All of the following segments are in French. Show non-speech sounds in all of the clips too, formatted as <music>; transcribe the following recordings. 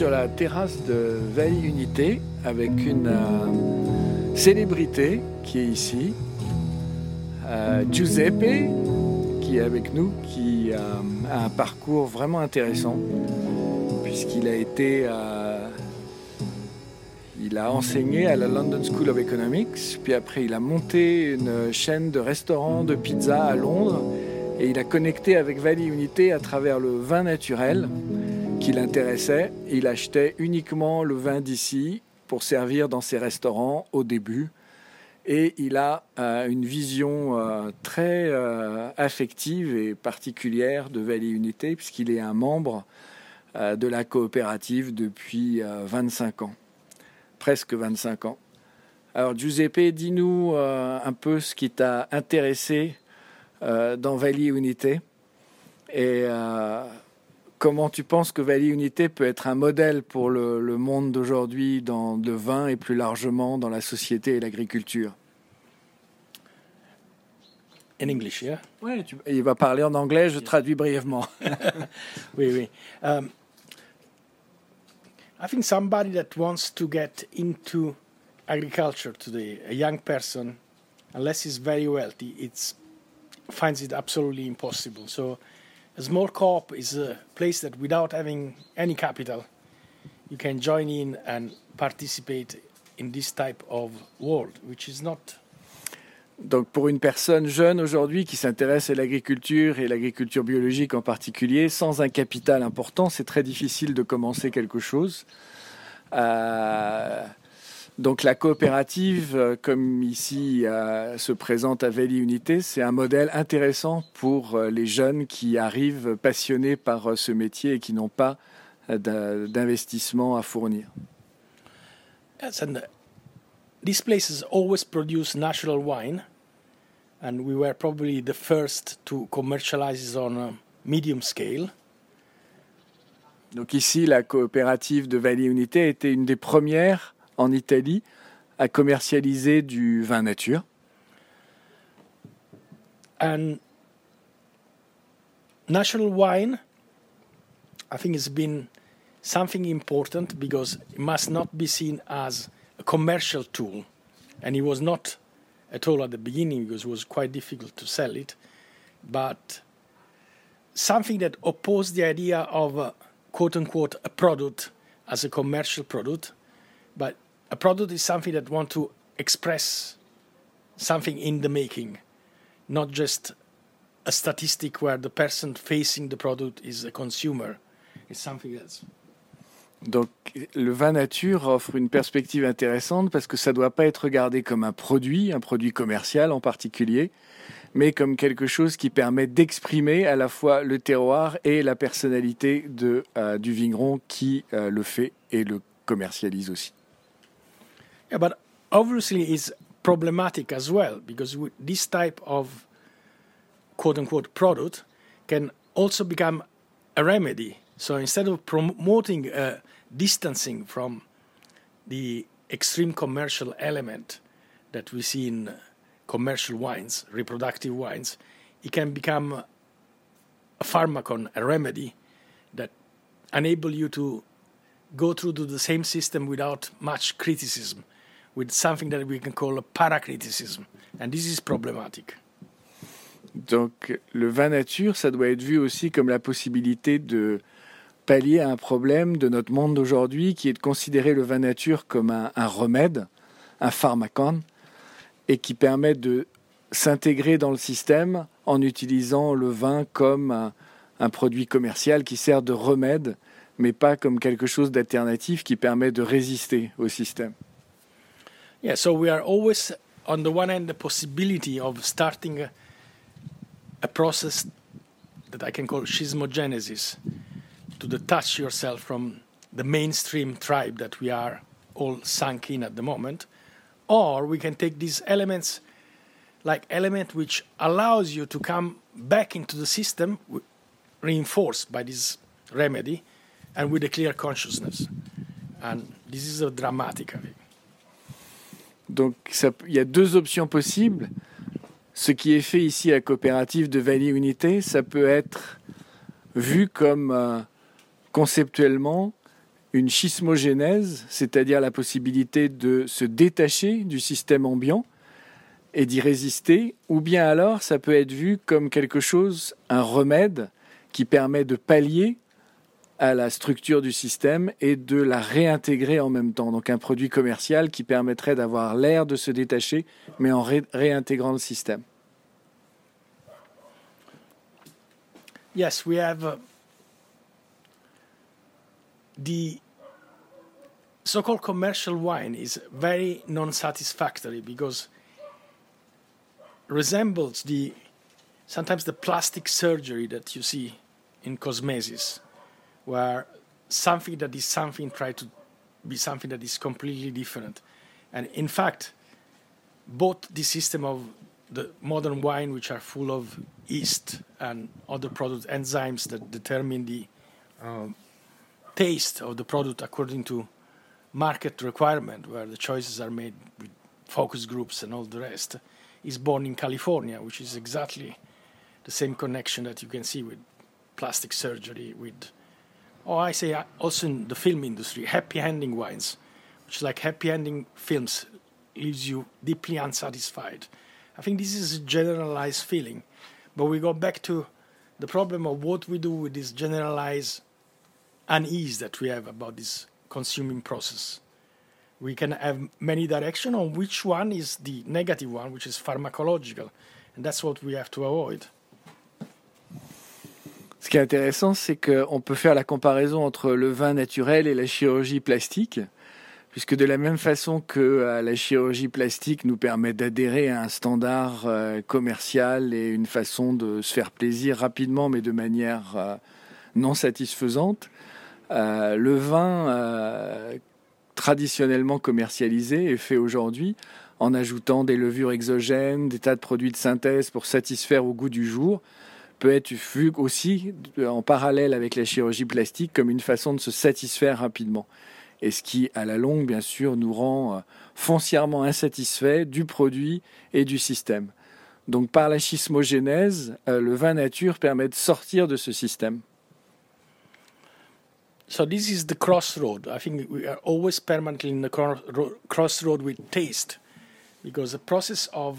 sur la terrasse de Valley Unité avec une euh, célébrité qui est ici, euh, Giuseppe, qui est avec nous, qui a un parcours vraiment intéressant, puisqu'il a été. euh, il a enseigné à la London School of Economics, puis après il a monté une chaîne de restaurants de pizza à Londres, et il a connecté avec Valley Unité à travers le vin naturel qui l'intéressait. Il achetait uniquement le vin d'ici pour servir dans ses restaurants au début. Et il a euh, une vision euh, très euh, affective et particulière de Valley Unité, puisqu'il est un membre de la coopérative depuis euh, 25 ans, presque 25 ans. Alors Giuseppe, dis-nous un peu ce qui t'a intéressé dans Valley Unité et comment tu penses que Valley Unité peut être un modèle pour le, le monde d'aujourd'hui dans le vin et plus largement dans la société et l'agriculture? In English, yeah? Ouais, tu- il va parler en anglais, je traduis brièvement. <laughs> Oui, oui. Um, I think somebody that wants to get into agriculture today, a young person, unless he's very wealthy, it's finds it absolutely impossible. So, a small co-op is a place that, without having any capital, you can join in and participate in this type of world, which is not Donc pour une personne jeune aujourd'hui qui s'intéresse à l'agriculture et l'agriculture biologique en particulier, sans un capital important, c'est très difficile de commencer quelque chose. Euh, donc la coopérative, euh, comme ici euh, se présente à Valley Unité, c'est un modèle intéressant pour euh, les jeunes qui arrivent passionnés par ce métier et qui n'ont pas d'investissement à fournir. Yes, and these places always produce natural wine, and we were probably the first to commercialize it on a medium scale. Donc ici, la coopérative de Valley Unité été une des premières en Italie à commercialiser du vin nature. And natural wine, I think, it's been something important because it must not be seen as a commercial tool. And it was not at all at the beginning because it was quite difficult to sell it, but something that opposed the idea of a, quote unquote a product as a commercial product, but a product is something that want to express something in the making not just a statistic where the person facing the product is a consumer. It's something else. Donc le vin nature offre une perspective intéressante parce que ça ne doit pas être regardé comme un produit, un produit commercial en particulier, mais comme quelque chose qui permet d'exprimer à la fois le terroir et la personnalité de, euh, du vigneron qui euh, le fait et le commercialise aussi. Yeah, but obviously it's problematic as well because this type of quote unquote product can also become a remedy. So instead of promoting uh, distancing from the extreme commercial element that we see in commercial wines, reproductive wines, it can become a pharmacon, a remedy that enable you to go through the same system without much criticism, with something that we can call a paracriticism. And this is problematic. Donc le vin nature, ça doit être vu aussi comme la possibilité de pallier à un problème de notre monde d'aujourd'hui qui est de considérer le vin nature comme un, remède, un pharmacon, et qui permet de s'intégrer dans le système en utilisant le vin comme un produit commercial qui sert de remède, mais pas comme quelque chose d'alternatif qui permet de résister au système. Yeah, so we are always, on the one hand, the possibility of starting a, a process that I can call schismogenesis, to detach yourself from the mainstream tribe that we are all sunk in at the moment. Or we can take these elements like element which allows you to come back into the system reinforced by this remedy and with a clear consciousness. And this is a dramatic. Donc il y a deux options possibles. Ce qui est fait ici à la coopérative de Valley Unité, ça peut être vu comme euh, conceptuellement une schismogénèse, c'est-à-dire la possibilité de se détacher du système ambiant et d'y résister, ou bien alors ça peut être vu comme quelque chose, un remède qui permet de pallier à la structure du système et de la réintégrer en même temps. Donc un produit commercial qui permettrait d'avoir l'air de se détacher, mais en réintégrant le système. Yes, we have uh, the so-called commercial wine is very non-satisfactory because resembles the sometimes the plastic surgery that you see in cosmesis, where something that is something try to be something that is completely different. And in fact, both the system of the modern wine, which are full of yeast and other product enzymes that determine the um, taste of the product according to market requirement, where the choices are made with focus groups and all the rest, is born in California, which is exactly the same connection that you can see with plastic surgery, with, oh, I say also in the film industry, happy ending wines, which is like happy ending films leaves you deeply unsatisfied. I think this is a generalized feeling, but we go back to the problem of what we do with this generalized unease that we have about this consuming process. We can have many directions on which one is the negative one, which is pharmacological, and that's what we have to avoid. Ce qui est intéressant, c'est qu'on peut faire la comparaison entre le vin naturel et la chirurgie plastique, puisque de la même façon que euh, la chirurgie plastique nous permet d'adhérer à un standard euh, commercial et une façon de se faire plaisir rapidement, mais de manière euh, non satisfaisante, le vin traditionnellement commercialisé est fait aujourd'hui en ajoutant des levures exogènes, des tas de produits de synthèse pour satisfaire au goût du jour, peut être vu aussi en parallèle avec la chirurgie plastique comme une façon de se satisfaire rapidement. Et ce qui, à la longue, bien sûr, nous rend euh, foncièrement insatisfaits du produit et du système. Donc par la schismogénèse, euh, le vin nature permet de sortir de ce système. So this is the crossroad. I think we are always permanently in the crossroad with taste, because the process of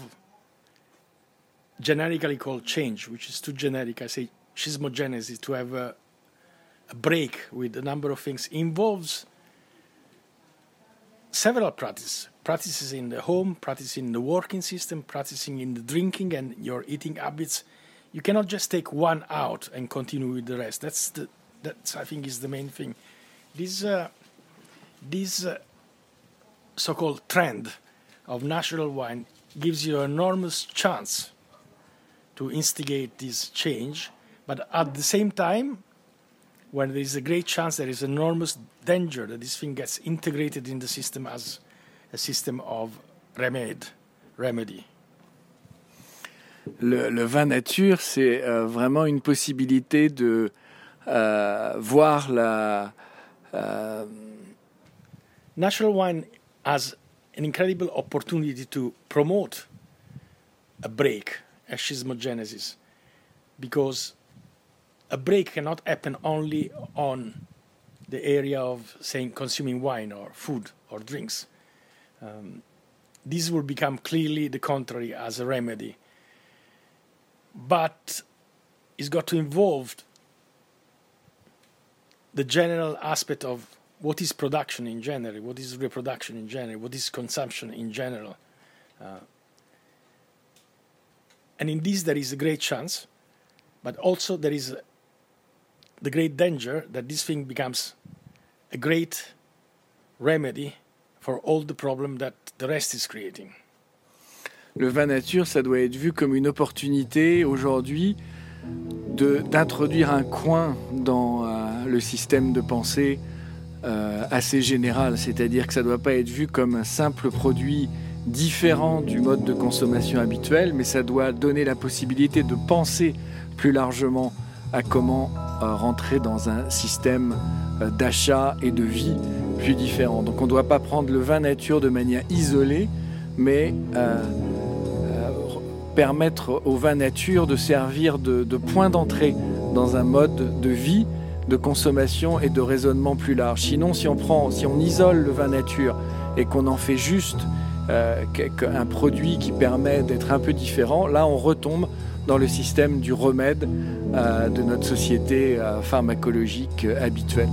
generically called change, which is too generic. I say schismogenesis to have a, a break with a number of things involves several practices. Practices in the home practicing in the working system practicing in the drinking and your eating habits. You cannot just take one out and continue with the rest. That's the that's i think is the main thing. This uh, this uh, so-called trend of natural wine gives you an enormous chance to instigate this change. But at the same time, when there is a great chance, there is enormous danger that this thing gets integrated in the system as a system of remedy. remedy. Le, le, vin nature, c'est euh, vraiment une possibilité de euh, voir la. Euh... Natural wine has an incredible opportunity to promote a break a schismogenesis because a break cannot happen only on the area of saying consuming wine or food or drinks. Um, this will become clearly the contrary as a remedy. But it's got to involve the general aspect of what is production in general, what is reproduction in general, what is consumption in general. Uh, and in this, there is a great chance, but also there is the great danger that this thing becomes a great remedy for all the problem that the rest is creating. Le vin nature, ça doit être vu comme une opportunité aujourd'hui d'introduire un coin dans euh, le système de pensée euh, assez général, c'est-à-dire que ça ne doit pas être vu comme un simple produit différent du mode de consommation habituel, mais ça doit donner la possibilité de penser plus largement à comment euh, rentrer dans un système euh, d'achat et de vie plus différent. Donc on ne doit pas prendre le vin nature de manière isolée, mais euh, permettre au vin nature de servir de point d'entrée dans un mode de vie, de consommation et de raisonnement plus large. Sinon, si on prend, si on isole le vin nature et qu'on en fait juste euh, un produit qui permet d'être un peu différent, là on retombe dans le système du remède euh, de notre société euh, pharmacologique habituelle.